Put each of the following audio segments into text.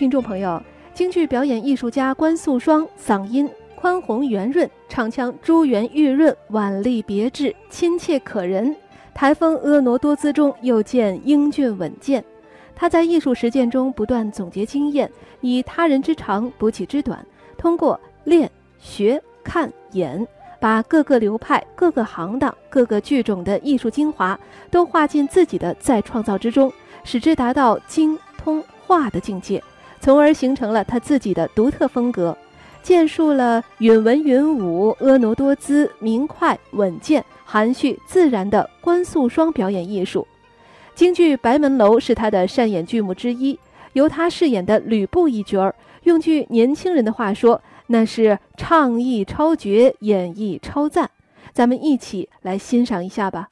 听众朋友，京剧表演艺术家关素霜嗓音宽宏圆润，唱腔珠圆玉润，婉丽别致，亲切可人。台风婀娜多姿中又见英俊稳健。他在艺术实践中不断总结经验，以他人之长补己之短，通过练、学、看、演，把各个流派、各个行当、各个剧种的艺术精华都化进自己的再创造之中，使之达到精通化的境界。从而形成了他自己的独特风格，建树了允文允武、婀娜多姿、明快稳健、含蓄自然的关素霜表演艺术。京剧《白门楼》是他的擅演剧目之一，由他饰演的吕布一角儿，用句年轻人的话说，那是唱艺超绝，演绎超赞。咱们一起来欣赏一下吧。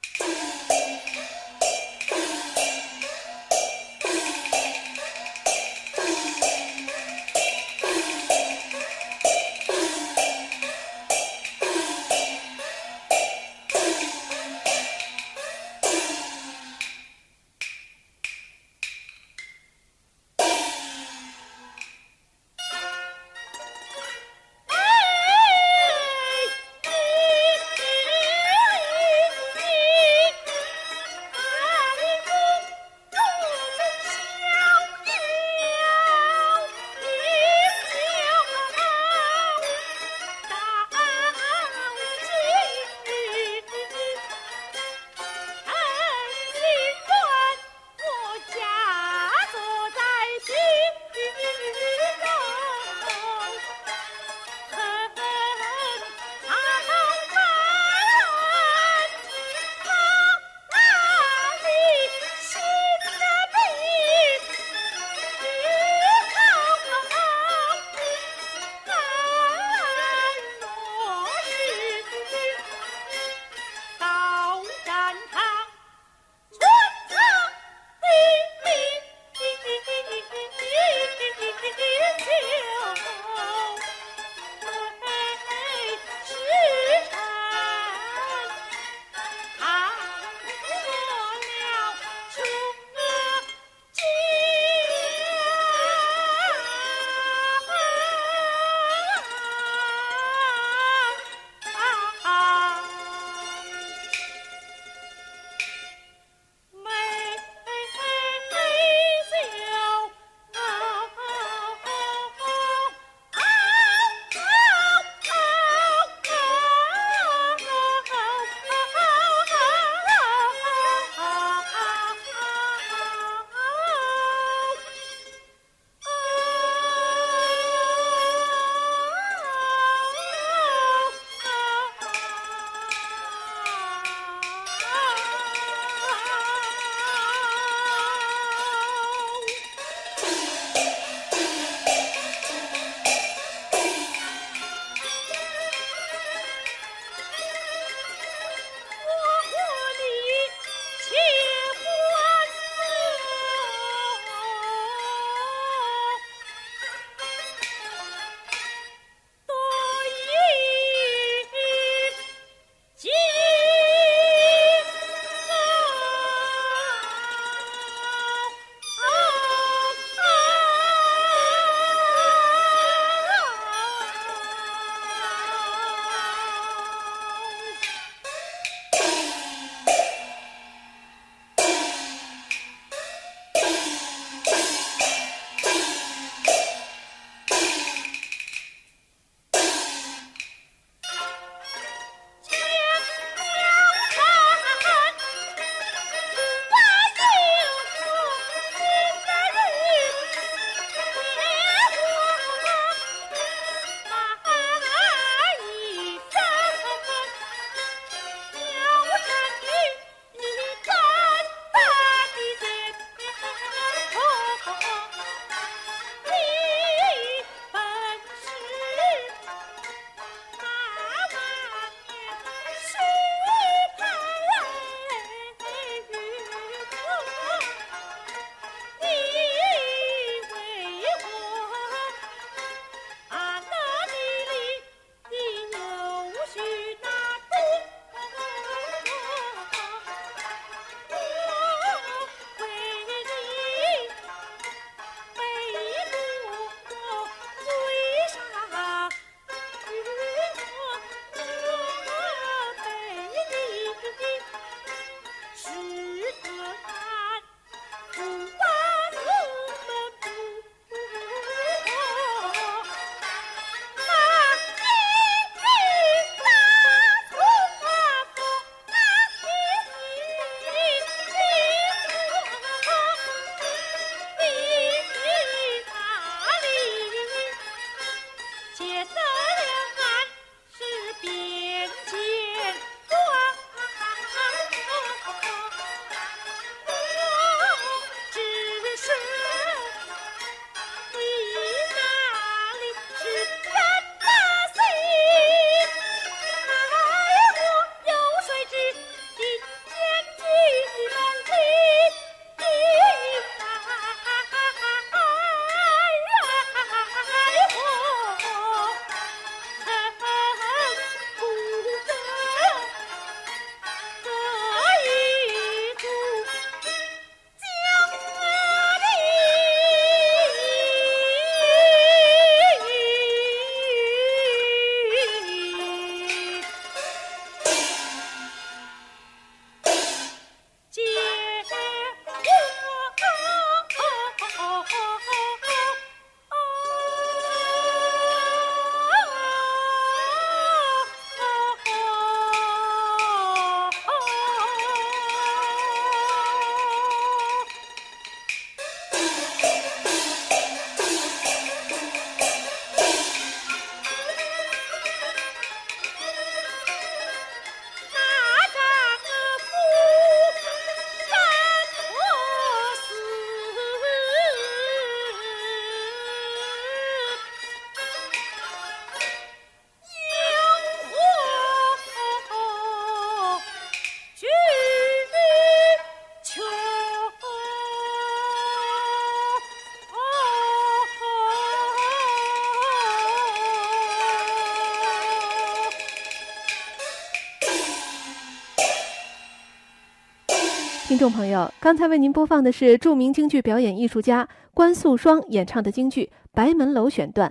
听众朋友，刚才为您播放的是著名京剧表演艺术家关素霜演唱的京剧《白门楼》选段。